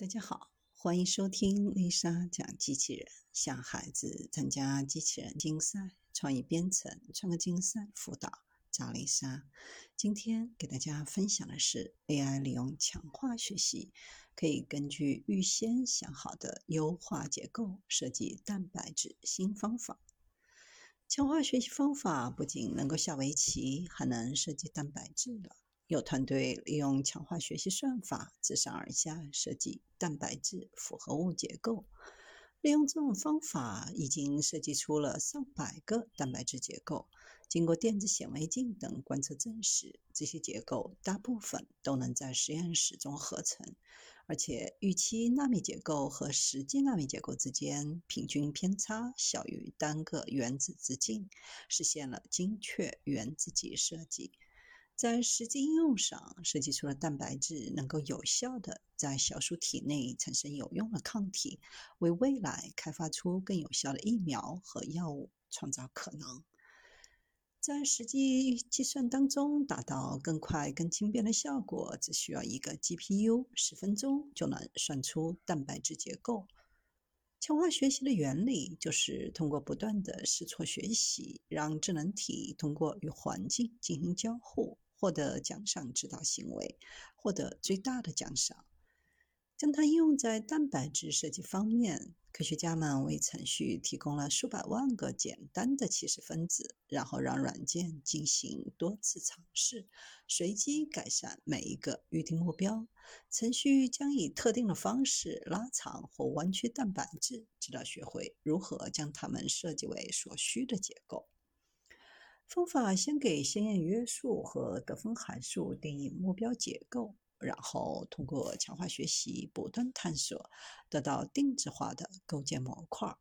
大家好，欢迎收听丽莎讲机器人。向孩子参加机器人竞赛、创意编程、创客竞赛辅导，找丽莎。今天给大家分享的是 AI 利用强化学习，可以根据预先想好的优化结构设计蛋白质新方法。强化学习方法不仅能够下围棋，还能设计蛋白质了。有团队利用强化学习算法，自上而下设计蛋白质复合物结构。利用这种方法，已经设计出了上百个蛋白质结构。经过电子显微镜等观测证实，这些结构大部分都能在实验室中合成，而且预期纳米结构和实际纳米结构之间平均偏差小于单个原子直径，实现了精确原子级设计。在实际应用上，设计出了蛋白质能够有效的在小鼠体内产生有用的抗体，为未来开发出更有效的疫苗和药物创造可能。在实际计算当中，达到更快、更轻便的效果，只需要一个 GPU，十分钟就能算出蛋白质结构。强化学习的原理就是通过不断的试错学习，让智能体通过与环境进行交互。获得奖赏指导行为，获得最大的奖赏。将它应用在蛋白质设计方面，科学家们为程序提供了数百万个简单的起始分子，然后让软件进行多次尝试，随机改善每一个预定目标。程序将以特定的方式拉长或弯曲蛋白质，直到学会如何将它们设计为所需的结构。方法先给鲜艳约束和得分函数定义目标结构，然后通过强化学习不断探索，得到定制化的构建模块。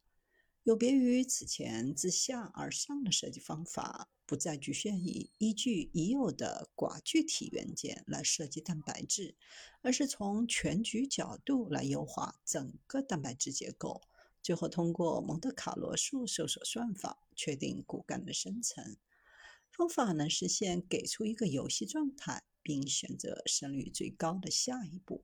有别于此前自下而上的设计方法，不再局限于依据已有的寡具体元件来设计蛋白质，而是从全局角度来优化整个蛋白质结构，最后通过蒙特卡罗数搜索算法确定骨干的生成。方法能实现给出一个游戏状态，并选择胜率最高的下一步。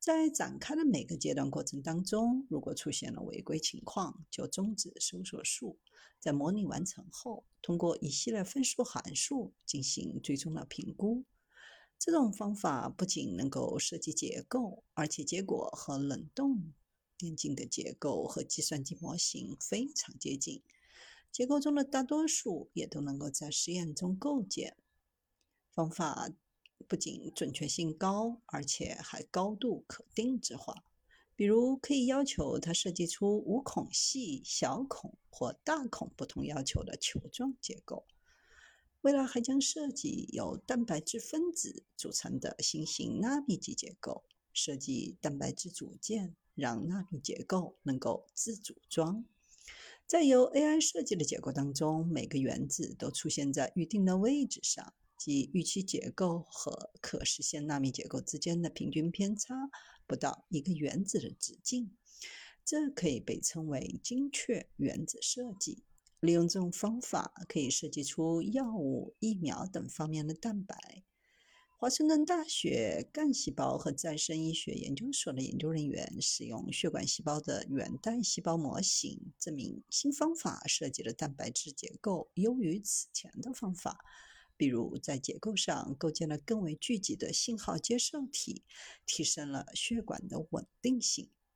在展开的每个阶段过程当中，如果出现了违规情况，就终止搜索数。在模拟完成后，通过一系列分数函数进行最终的评估。这种方法不仅能够设计结构，而且结果和冷冻电竞的结构和计算机模型非常接近。结构中的大多数也都能够在实验中构建。方法不仅准确性高，而且还高度可定制化。比如，可以要求它设计出无孔隙、小孔或大孔不同要求的球状结构。未来还将设计由蛋白质分子组成的新型纳米级结构，设计蛋白质组件，让纳米结构能够自组装。在由 AI 设计的结构当中，每个原子都出现在预定的位置上，即预期结构和可实现纳米结构之间的平均偏差不到一个原子的直径。这可以被称为精确原子设计。利用这种方法，可以设计出药物、疫苗等方面的蛋白。华盛顿大学干细胞和再生医学研究所的研究人员使用血管细胞的原代细胞模型，证明新方法设计的蛋白质结构优于此前的方法。比如，在结构上构建了更为聚集的信号接受体，提升了血管的稳定性。